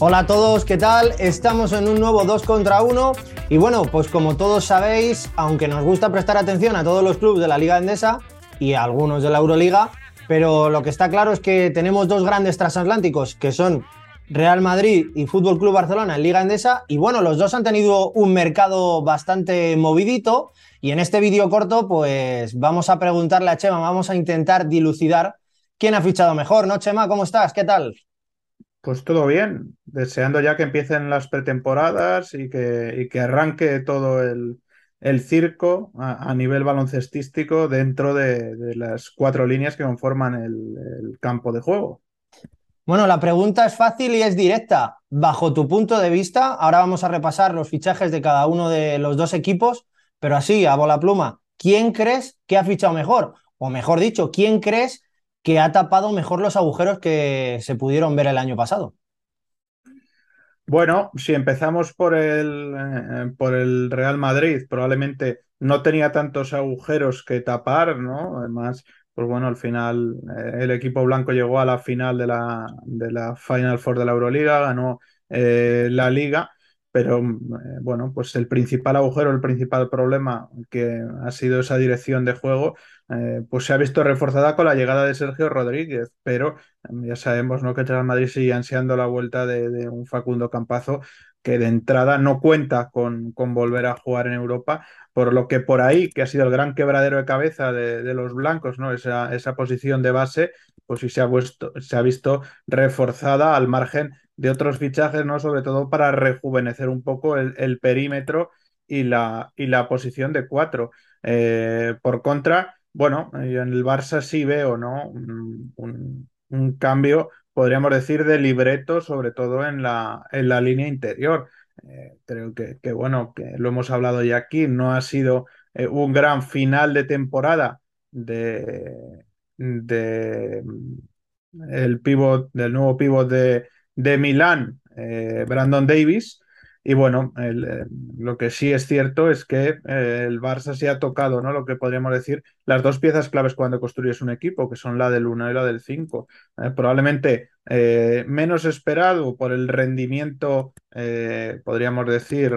Hola a todos, ¿qué tal? Estamos en un nuevo 2 contra 1 y bueno, pues como todos sabéis, aunque nos gusta prestar atención a todos los clubes de la Liga Endesa y a algunos de la Euroliga, pero lo que está claro es que tenemos dos grandes transatlánticos que son Real Madrid y Fútbol Club Barcelona en Liga Endesa y bueno, los dos han tenido un mercado bastante movidito y en este vídeo corto pues vamos a preguntarle a Chema, vamos a intentar dilucidar quién ha fichado mejor, ¿no Chema? ¿Cómo estás? ¿Qué tal? Pues todo bien, deseando ya que empiecen las pretemporadas y que, y que arranque todo el, el circo a, nivel baloncestístico dentro de, de, las cuatro líneas que conforman el, el, campo de juego. Bueno, la pregunta es fácil y es directa. Bajo tu punto de vista, ahora vamos a repasar los fichajes de cada uno de los dos equipos, pero así, a bola pluma, ¿quién crees que ha fichado mejor? O mejor dicho, ¿quién crees que ha tapado mejor los agujeros que se pudieron ver el año pasado. Bueno, si empezamos por el, eh, por el Real Madrid, probablemente no tenía tantos agujeros que tapar, ¿no? Además, pues bueno, al final eh, el equipo blanco llegó a la final de la, de la Final Four de la Euroliga, ganó eh, la liga, pero bueno, pues el principal agujero, el principal problema que ha sido esa dirección de juego, eh, pues se ha visto reforzada con la llegada de Sergio Rodríguez, pero mm, ya sabemos ¿no? que el Real Madrid sigue ansiando la vuelta de, un Facundo Campazo que de entrada no cuenta con, con, volver a jugar en Europa, por lo que por ahí, que ha sido el gran quebradero de cabeza de, los blancos, ¿no? esa, esa posición de base, pues sí se ha, puesto, se ha visto reforzada al margen de otros fichajes, ¿no? Sobre todo para rejuvenecer un poco el, el perímetro y la, y la, posición de cuatro. Eh, por contra, bueno, yo en el Barça sí veo, ¿no? Un, un, cambio, podríamos decir, de libreto, sobre todo en la, en la línea interior. Eh, creo que, que, bueno, que lo hemos hablado ya aquí, no ha sido eh, un gran final de temporada de, de el pivot, del nuevo pivot de, de Milán, eh, Brandon Davis. Y bueno, el, eh, lo que sí es cierto es que eh, el Barça se ha tocado, ¿no? Lo que podríamos decir, las dos piezas claves cuando construyes un equipo, que son la del 1 y la del 5. Eh, probablemente menos esperado por el rendimiento, podríamos decir,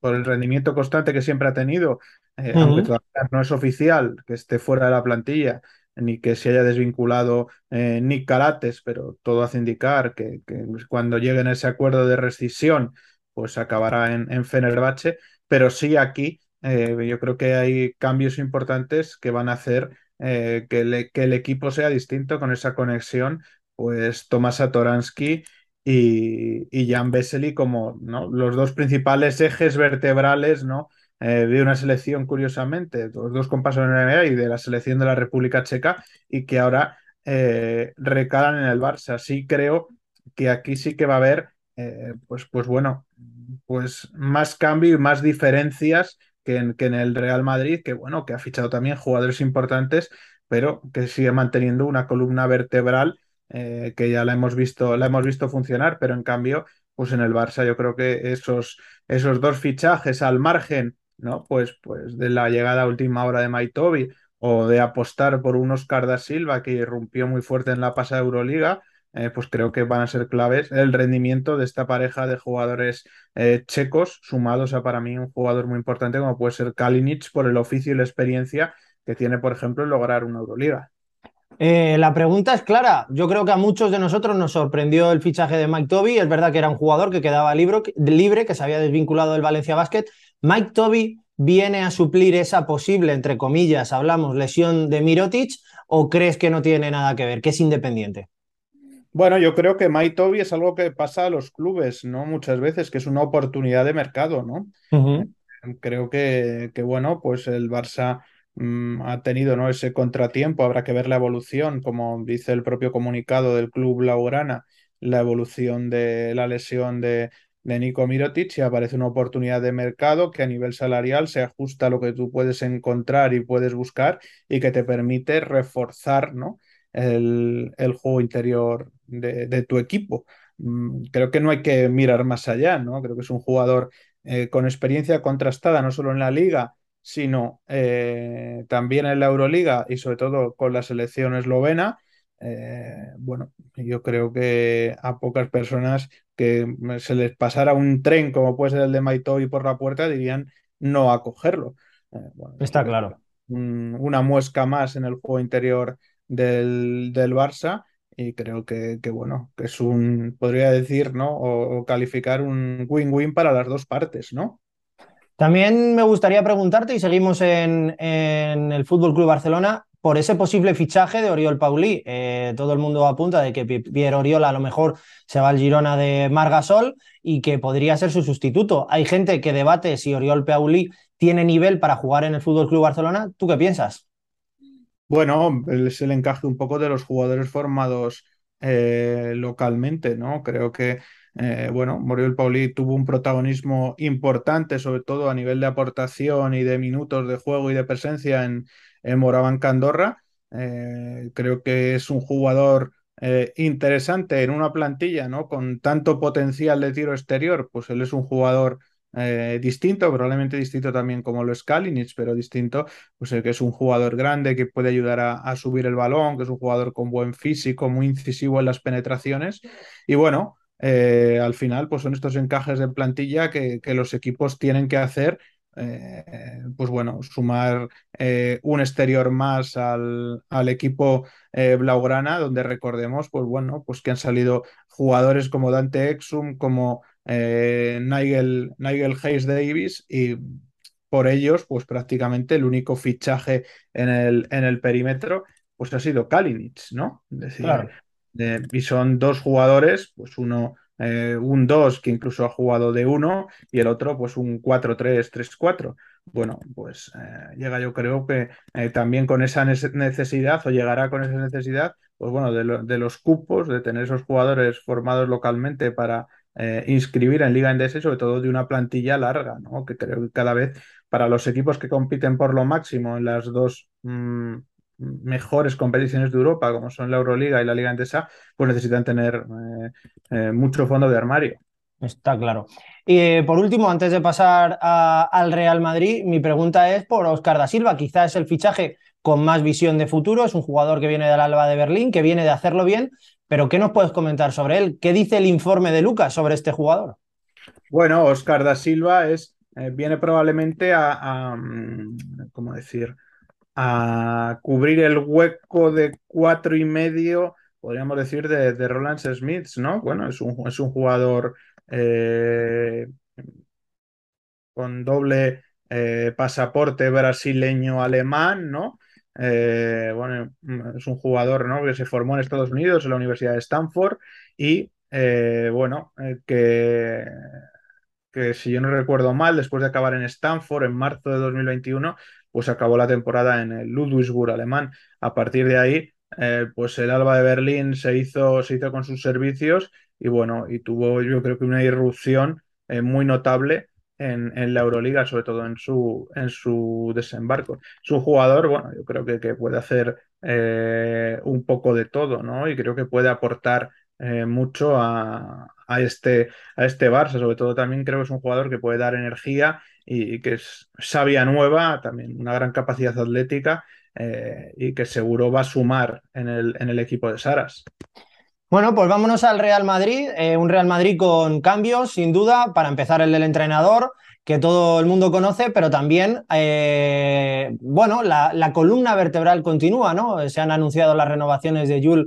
por el rendimiento constante que siempre ha tenido, uh -huh. aunque todavía no es oficial que esté fuera de la plantilla ni que se haya desvinculado eh, Nick Calates, pero todo hace indicar que, que, cuando lleguen ese acuerdo de rescisión, pues acabará en, en Fenerbahce, pero sí aquí eh, yo creo que hay cambios importantes que van a hacer eh, que, que, el equipo sea distinto con esa conexión, pues Tomás Satoransky y, y Jan Vesely como ¿no? los dos principales ejes vertebrales ¿no? Eh, de una selección, curiosamente, los dos compasos en la NBA y de la selección de la República Checa, y que ahora eh, recalan en el Barça. Sí creo que aquí sí que va a haber, eh, pues, pues bueno, pues más cambio y más diferencias que en, que en el Real Madrid, que bueno, que ha fichado también jugadores importantes, pero que sigue manteniendo una columna vertebral eh, que ya la hemos visto, la hemos visto funcionar, pero en cambio, pues en el Barça yo creo que esos, esos dos fichajes al margen ¿no? Pues, pues de la llegada a última hora de Maitobi o de apostar por un Oscar da Silva que irrumpió muy fuerte en la pasada Euroliga, eh, pues creo que van a ser claves el rendimiento de esta pareja de jugadores eh, checos, sumados a para mí un jugador muy importante como puede ser Kalinic por el oficio y la experiencia que tiene, por ejemplo, en lograr una Euroliga. Eh, la pregunta es clara. Yo creo que a muchos de nosotros nos sorprendió el fichaje de Mike Toby. Es verdad que era un jugador que quedaba libre, libre que se había desvinculado del Valencia Basket, Mike Toby viene a suplir esa posible, entre comillas, hablamos, lesión de Mirotic, o crees que no tiene nada que ver, que es independiente? Bueno, yo creo que Mike Toby es algo que pasa a los clubes, ¿no? Muchas veces, que es una oportunidad de mercado, ¿no? Uh -huh. Creo que, que, bueno, pues el Barça mmm, ha tenido, ¿no? Ese contratiempo, habrá que ver la evolución, como dice el propio comunicado del club Blaugrana, la evolución de la lesión de, de Nico Mirotic y aparece una oportunidad de mercado que a nivel salarial se ajusta a lo que tú puedes encontrar y puedes buscar y que te permite reforzar ¿no? el, el juego interior de, de, tu equipo. Mm, creo que no hay que mirar más allá, ¿no? Creo que es un jugador eh, con experiencia contrastada, no solo en la liga, sino eh, también en la Euroliga y sobre todo con la selección eslovena eh, bueno, yo creo que a pocas personas que se les pasara un tren como puede ser el de Maitoy por la puerta dirían no a cogerlo. Eh, Está claro. una muesca más en el juego interior del, del Barça y creo que, bueno, que es un, podría decir, ¿no? O, calificar un win-win para las dos partes, ¿no? También me gustaría preguntarte, y seguimos en, en el Fútbol Club Barcelona, por ese posible fichaje de Oriol Paulí. Eh, todo el mundo apunta de que Pierre Oriol a lo mejor se va al Girona de Margasol y que podría ser su sustituto. Hay gente que debate si Oriol Paulí tiene nivel para jugar en el Fútbol Club Barcelona. ¿Tú qué piensas? Bueno, es el encaje un poco de los jugadores formados eh, localmente, ¿no? Creo que, eh, bueno, Moriel Pauli tuvo un protagonismo importante, sobre todo a nivel de aportación y de minutos de juego y de presencia en, en Morabanca Andorra. Eh, creo que es un jugador interesante en una plantilla, ¿no? Con tanto potencial de tiro exterior, pues él es un jugador eh, distinto, probablemente distinto también como lo es Kalinic, pero distinto, pues que es un jugador grande que puede ayudar a, subir el balón, que es un jugador con buen físico, muy incisivo en las penetraciones. Y bueno, eh, al final, pues son estos encajes de plantilla que, los equipos tienen que hacer. Eh, pues bueno, sumar un exterior más al, al equipo Blaugrana, donde recordemos, pues bueno, pues que han salido jugadores como Dante Exum, como eh, Nigel, Nigel Hayes Davis y por ellos, pues prácticamente el único fichaje en el, en el perímetro, pues ha sido Kalinic, ¿no? decir, y son dos jugadores, pues uno, eh, un 2 que incluso ha jugado de uno y el otro, pues un 4-3-3-4. Bueno, pues eh, llega yo creo que también con esa necesidad o llegará con esa necesidad, pues bueno, de, de los cupos, de tener esos jugadores formados localmente para eh, inscribir en Liga Endesa sobre todo de una plantilla larga, ¿no? que creo que cada vez para los equipos que compiten por lo máximo en las dos mm, mejores competiciones de Europa, como son la Euroliga y la Liga Endesa, pues necesitan tener eh, eh, mucho fondo de armario. Está claro. Y por último, antes de pasar al Real Madrid, mi pregunta es por Oscar da Silva. Quizás es el fichaje con más visión de futuro. Es un jugador que viene del Alba de Berlín, que viene de hacerlo bien, pero ¿qué nos puedes comentar sobre él? ¿Qué dice el informe de Lucas sobre este jugador? Bueno, Oscar da Silva es, eh, viene probablemente a, mm, ¿cómo decir? A cubrir el hueco de cuatro y medio, podríamos decir, de, Roland Smith, ¿no? Bueno, es un, es un jugador eh, con doble eh, pasaporte brasileño-alemán, ¿no? Eh, bueno, es un jugador ¿no? que se formó en Estados Unidos, en la Universidad de Stanford, y bueno, que, que si yo no recuerdo mal, después de acabar en Stanford en marzo de 2021, pues acabó la temporada en el Ludwigsburg alemán. A partir de ahí, pues el Alba de Berlín se hizo, se hizo con sus servicios y bueno, y tuvo yo creo que una irrupción muy notable en, la Euroliga, sobre todo en su, en su desembarco. Es un jugador, bueno, yo creo que, que puede hacer eh, un poco de todo, ¿no? Y creo que puede aportar eh, mucho a, a, este, a este Barça, sobre todo también creo que es un jugador que puede dar energía y, que es sabia nueva, también una gran capacidad atlética eh, y que seguro va a sumar en el, en el equipo de Saras. Bueno, pues vámonos al Real Madrid, eh, un Real Madrid con cambios, sin duda, para empezar el del entrenador, que todo el mundo conoce, pero también, eh, bueno, la, columna vertebral continúa, ¿no? Se han anunciado las renovaciones de Jules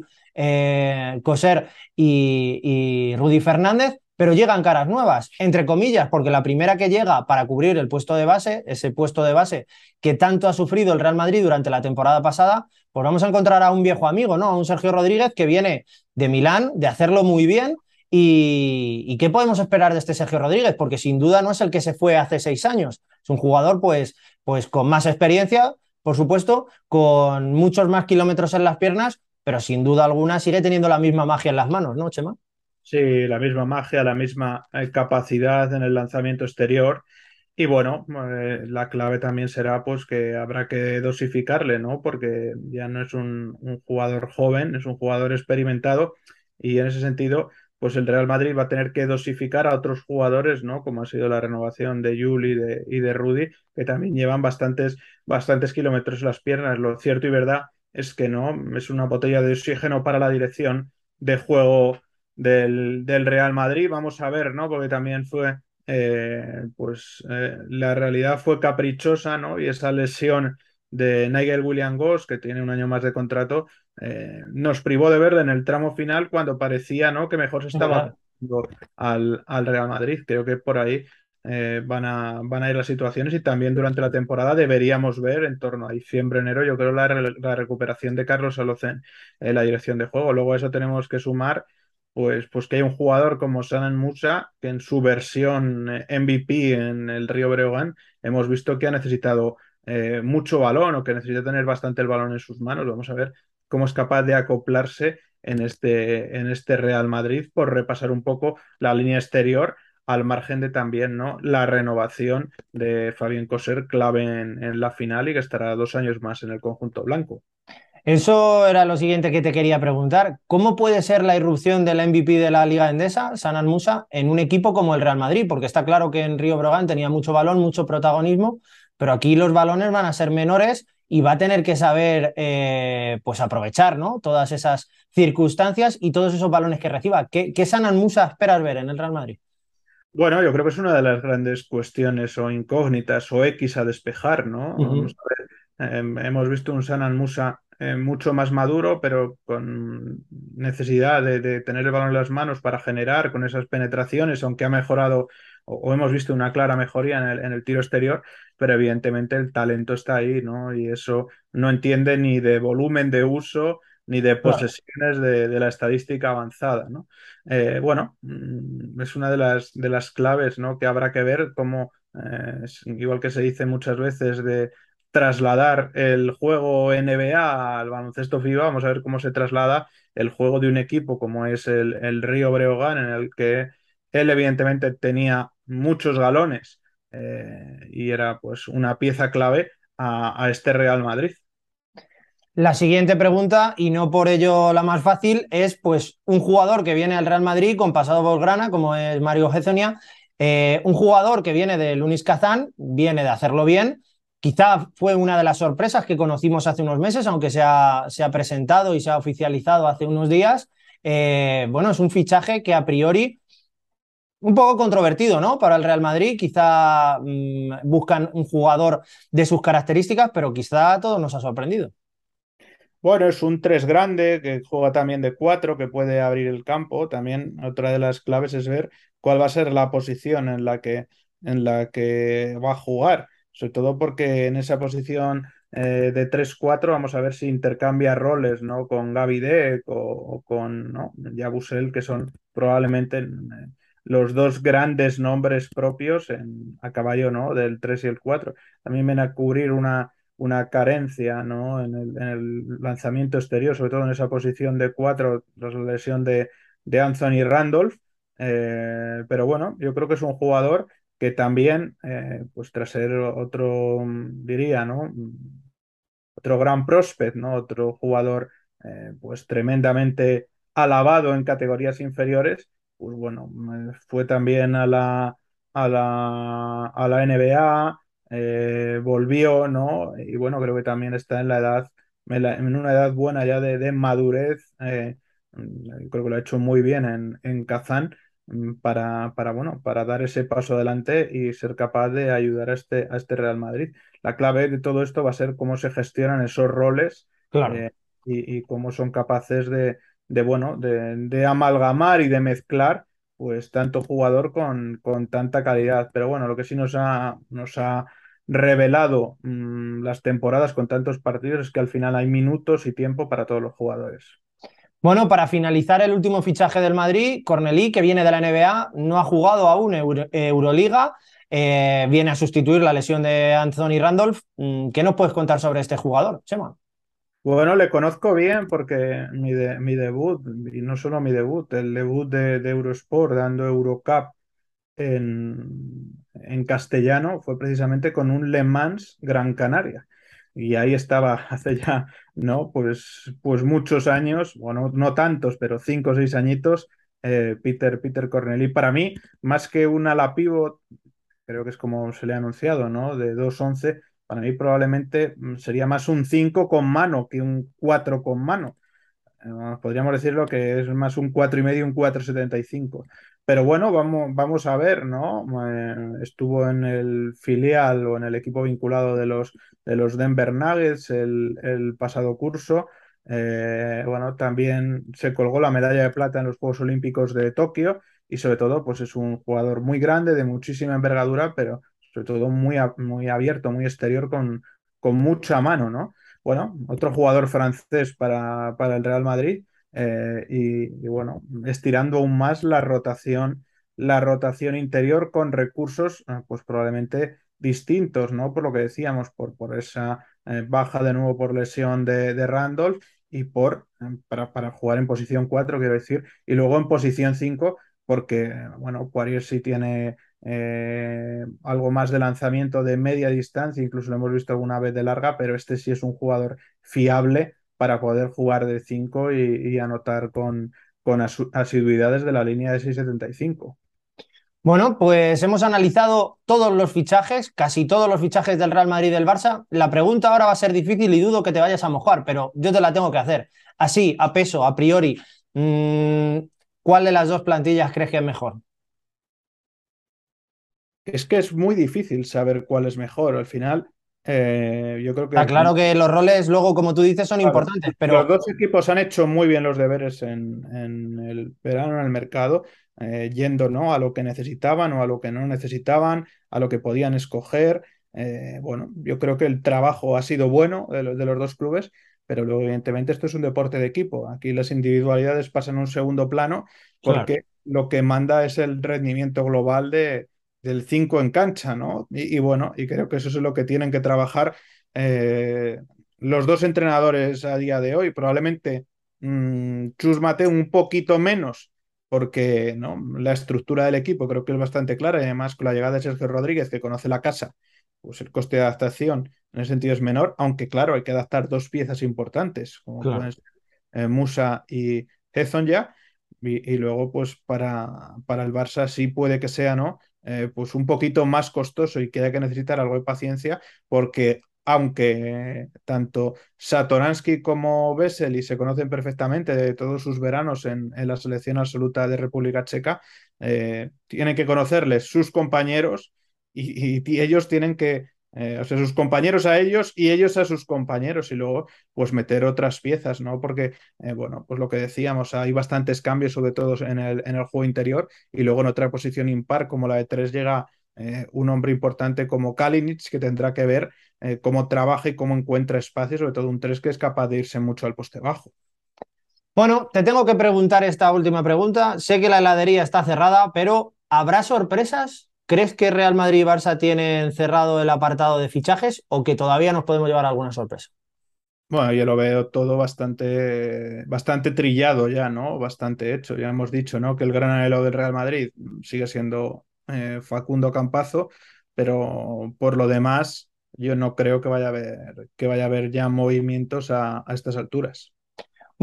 Coser y, y Rudy Fernández, pero llegan caras nuevas, entre comillas, porque la primera que llega para cubrir el puesto de base, ese puesto de base que tanto ha sufrido el Real Madrid durante la temporada pasada, pues vamos a encontrar a un viejo amigo, ¿no? A un Sergio Rodríguez que viene de Milán, de hacerlo muy bien. Y, qué podemos esperar de este Sergio Rodríguez? Porque sin duda no es el que se fue hace seis años. Es un jugador, pues, pues con más experiencia, por supuesto, con muchos más kilómetros en las piernas, pero sin duda alguna sigue teniendo la misma magia en las manos, ¿no, Chema? Sí, la misma magia, la misma eh, capacidad en el lanzamiento exterior y bueno, eh, la clave también será pues que habrá que dosificarle, ¿no? Porque ya no es un, jugador joven, es un jugador experimentado y en ese sentido, pues el Real Madrid va a tener que dosificar a otros jugadores, ¿no? Como ha sido la renovación de Juli y de, y de Rudy, que también llevan bastantes, bastantes kilómetros en las piernas. Lo cierto y verdad es que no, es una botella de oxígeno para la dirección de juego del, del Real Madrid. Vamos a ver, ¿no? Porque también fue, eh, pues eh, la realidad fue caprichosa, ¿no? Y esa lesión de Nigel William Goss, que tiene un año más de contrato, eh, nos privó de verle en el tramo final cuando parecía, ¿no? Que mejor se estaba al, al Real Madrid. Creo que por ahí eh, van, a, van a ir las situaciones y también durante la temporada deberíamos ver en torno a diciembre, enero, yo creo la, la recuperación de Carlos Alocen en la dirección de juego. Luego a eso tenemos que sumar pues, pues que hay un jugador como Sanan Musa que en su versión eh, MVP en el Río Breogán hemos visto que ha necesitado eh, mucho balón o que necesita tener bastante el balón en sus manos. Vamos a ver cómo es capaz de acoplarse en este, en este Real Madrid por repasar un poco la línea exterior al margen de también ¿no? la renovación de Fabián Coser, clave en, la final y que estará dos años más en el conjunto blanco. Eso era lo siguiente que te quería preguntar. ¿Cómo puede ser la irrupción del MVP de la Liga Endesa, Sanan Musa, en un equipo como el Real Madrid? Porque está claro que en Río Brogan tenía mucho balón, mucho protagonismo, pero aquí los balones van a ser menores y va a tener que saber eh, pues aprovechar ¿no? todas esas circunstancias y todos esos balones que reciba. ¿Qué, qué Sanan Musa esperas ver en el Real Madrid? Bueno, yo creo que es una de las grandes cuestiones o incógnitas o X a despejar, ¿no? Em, hemos visto un Sanan Musa eh, mucho más maduro, pero con necesidad de, tener el balón en las manos para generar con esas penetraciones, aunque ha mejorado o, hemos visto una clara mejoría en el, en el, tiro exterior, pero evidentemente el talento está ahí, ¿no? Y eso no entiende ni de volumen de uso ni de posesiones de, la estadística avanzada. ¿no? Eh, bueno, mm, es una de las, de las claves ¿no? que habrá que ver cómo, eh, igual que se dice muchas veces, de trasladar el juego NBA al baloncesto FIBA, vamos a ver cómo se traslada el juego de un equipo como es el, el Río Breogán, en el que él evidentemente tenía muchos galones eh, y era pues una pieza clave a este Real Madrid. La siguiente pregunta, y no por ello la más fácil, es pues un jugador que viene al Real Madrid con pasado por como es Mario Gezonia, eh, un jugador que viene de Lunis Kazán, viene de hacerlo bien, quizá fue una de las sorpresas que conocimos hace unos meses, aunque se ha, se ha presentado y se ha oficializado hace unos días. Eh, bueno, es un fichaje que a priori un poco controvertido, ¿no? Para el Real Madrid, quizá mm, buscan un jugador de sus características, pero quizá todo nos ha sorprendido. Bueno, es un 3 grande que juega también de 4, que puede abrir el campo. También otra de las claves es ver cuál va a ser la posición en la que, en la que va a jugar. Sobre todo porque en esa posición eh, de 3-4 vamos a ver si intercambia roles ¿no? con Gaby Deck o, con ¿no? Que son probablemente eh, los dos grandes nombres propios en, a caballo ¿no? del 3 y el 4. También viene a cubrir una una carencia ¿no? en, el, lanzamiento exterior, sobre todo en esa posición de cuatro tras la lesión de, de Anthony Randolph. Eh, pero bueno, yo creo que es un jugador que también, eh, pues tras ser otro, diría, ¿no? Otro gran prospect, ¿no? Otro jugador, eh, pues tremendamente alabado en categorías inferiores, pues bueno, fue también a la, a la, a la NBA, eh, volvió, ¿no? Y bueno, creo que también está en la edad, en una edad buena ya de, madurez. Eh, mm, creo que lo ha hecho muy bien en, en Kazán para, para, bueno, para dar ese paso adelante y ser capaz de ayudar a este, a este Real Madrid. La clave de todo esto va a ser cómo se gestionan esos roles eh, y, cómo son capaces de, de bueno, de, de, amalgamar y de mezclar pues tanto jugador con, con tanta calidad. Pero bueno, lo que sí nos ha, nos ha revelado mm, las temporadas con tantos partidos es que al final hay minutos y tiempo para todos los jugadores. Bueno, para finalizar el último fichaje del Madrid, Cornelí, que viene de la NBA, no ha jugado aún Euroliga, eh, viene a sustituir la lesión de Anthony Randolph. Mm, ¿Qué nos puedes contar sobre este jugador, Chema? Bueno, le conozco bien porque mi, mi debut, y no solo mi debut, el debut de, de Eurosport dando Eurocup en, en castellano fue precisamente con un Le Mans Gran Canaria. Y ahí estaba hace ya, ¿no? Pues, pues muchos años, bueno, no tantos, pero cinco o seis añitos, eh, Peter, Peter Corneli. Para mí, más que un ala pivot, creo que es como se le ha anunciado, ¿no? De 2-11, Para mí probablemente mm, sería más un 5 con mano que un 4 con mano. Podríamos decirlo que es más un 4 y medio, un 4,75. Pero bueno, vamos, vamos a ver, ¿no? Eh, estuvo en el filial o en el equipo vinculado de los, de los Denver Nuggets el, el pasado curso. Eh, bueno, también se colgó la medalla de plata en los Juegos Olímpicos de Tokio y sobre todo, pues es un jugador muy grande, de muchísima envergadura, pero sobre todo muy, muy abierto, muy exterior, con, con mucha mano, ¿no? Bueno, otro jugador francés para, para el Real Madrid eh, y, bueno, estirando aún más la rotación, la rotación interior con recursos, eh, pues probablemente distintos, ¿no? Por lo que decíamos, por, por esa eh, baja de nuevo por lesión de, Randolph y por para, para, jugar en posición 4, quiero decir, y luego en posición 5, porque, bueno, Poirier sí tiene eh, algo más de lanzamiento de media distancia, incluso lo hemos visto alguna vez de larga, pero este sí es un jugador fiable para poder jugar de 5 y, y, anotar con, con asiduidad desde la línea de 6.75. Bueno, pues hemos analizado todos los fichajes, casi todos los fichajes del Real Madrid y del Barça. La pregunta ahora va a ser difícil y dudo que te vayas a mojar, pero yo te la tengo que hacer. Así, a peso, a priori, mmm, ¿cuál de las dos plantillas crees que es mejor? Es que es muy difícil saber cuál es mejor. Al final, eh, yo creo que. Está claro que los roles, luego, como tú dices, son claro, importantes, pero. Los dos equipos han hecho muy bien los deberes en, en el verano, en el mercado, eh, yendo ¿no? a lo que necesitaban o a lo que no necesitaban, a lo que podían escoger. Eh, bueno, yo creo que el trabajo ha sido bueno de los, de los dos clubes, pero luego, evidentemente, esto es un deporte de equipo. Aquí las individualidades pasan a un segundo plano porque claro. lo que manda es el rendimiento global de, del 5 en cancha, ¿no? Y, y, bueno, y creo que eso es lo que tienen que trabajar eh, los dos entrenadores a día de hoy. Probablemente mmm, Chus Mateo un poquito menos, porque ¿no? la estructura del equipo creo que es bastante clara, y además con la llegada de Sergio Rodríguez, que conoce la casa, pues el coste de adaptación en ese sentido es menor, aunque claro, hay que adaptar dos piezas importantes, como claro. pueden ser eh, Musa y Hezon ya. Y, y, luego, pues para, para el Barça sí puede que sea, ¿no? Eh, pues un poquito más costoso y que hay que necesitar algo de paciencia porque aunque tanto Satoransky como Vesely se conocen perfectamente de todos sus veranos en, en la selección absoluta de República Checa, eh, tienen que conocerles sus compañeros y, y, y ellos tienen que, eh, o sea, sus compañeros a ellos y ellos a sus compañeros y luego pues meter otras piezas, ¿no? Porque, eh, bueno, pues lo que decíamos, hay bastantes cambios, sobre todo en el, en el juego interior y luego en otra posición impar como la de tres llega eh, un hombre importante como Kalinic que tendrá que ver cómo trabaja y cómo encuentra espacio, sobre todo un tres que es capaz de irse mucho al poste bajo. Bueno, te tengo que preguntar esta última pregunta. Sé que la heladería está cerrada, pero ¿habrá sorpresas ¿Crees que Real Madrid y Barça tienen cerrado el apartado de fichajes o que todavía nos podemos llevar alguna sorpresa? Bueno, yo lo veo todo bastante, bastante trillado ya, ¿no? Bastante hecho. Ya hemos dicho, ¿no? Que el gran anhelo del Real Madrid sigue siendo eh, Facundo Campazo, pero por lo demás, yo no creo que vaya a haber, que vaya a haber ya movimientos a, a estas alturas.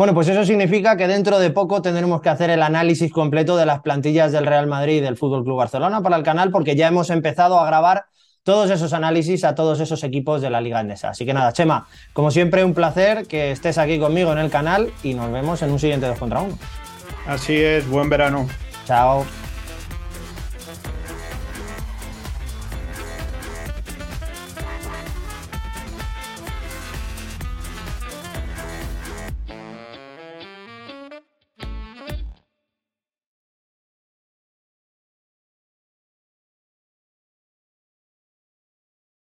Bueno, pues eso significa que dentro de poco tendremos que hacer el análisis completo de las plantillas del Real Madrid y del Fútbol Club Barcelona para el canal, porque ya hemos empezado a grabar todos esos análisis a todos esos equipos de la Liga Endesa. Así que nada, Chema, como siempre, un placer que estés aquí conmigo en el canal y nos vemos en un siguiente 2 contra 1. Así es, buen verano. Chao.